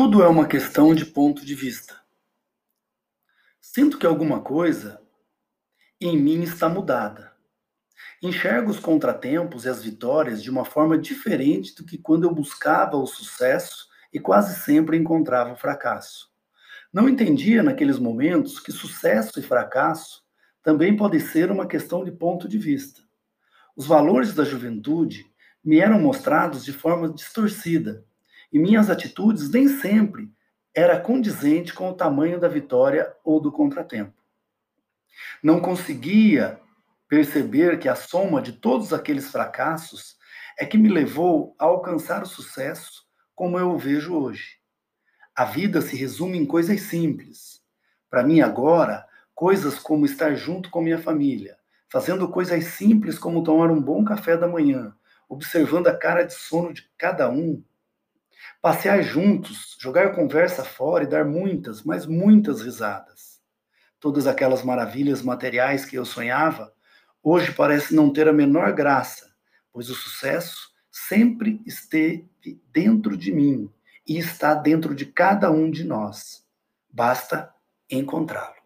Tudo é uma questão de ponto de vista. Sinto que alguma coisa em mim está mudada. Enxergo os contratempos e as vitórias de uma forma diferente do que quando eu buscava o sucesso e quase sempre encontrava o fracasso. Não entendia naqueles momentos que sucesso e fracasso também podem ser uma questão de ponto de vista. Os valores da juventude me eram mostrados de forma distorcida e minhas atitudes nem sempre era condizente com o tamanho da vitória ou do contratempo. Não conseguia perceber que a soma de todos aqueles fracassos é que me levou a alcançar o sucesso como eu o vejo hoje. A vida se resume em coisas simples. Para mim agora, coisas como estar junto com minha família, fazendo coisas simples como tomar um bom café da manhã, observando a cara de sono de cada um, passear juntos, jogar conversa fora e dar muitas, mas muitas risadas. Todas aquelas maravilhas materiais que eu sonhava, hoje parece não ter a menor graça, pois o sucesso sempre esteve dentro de mim e está dentro de cada um de nós. Basta encontrá-lo.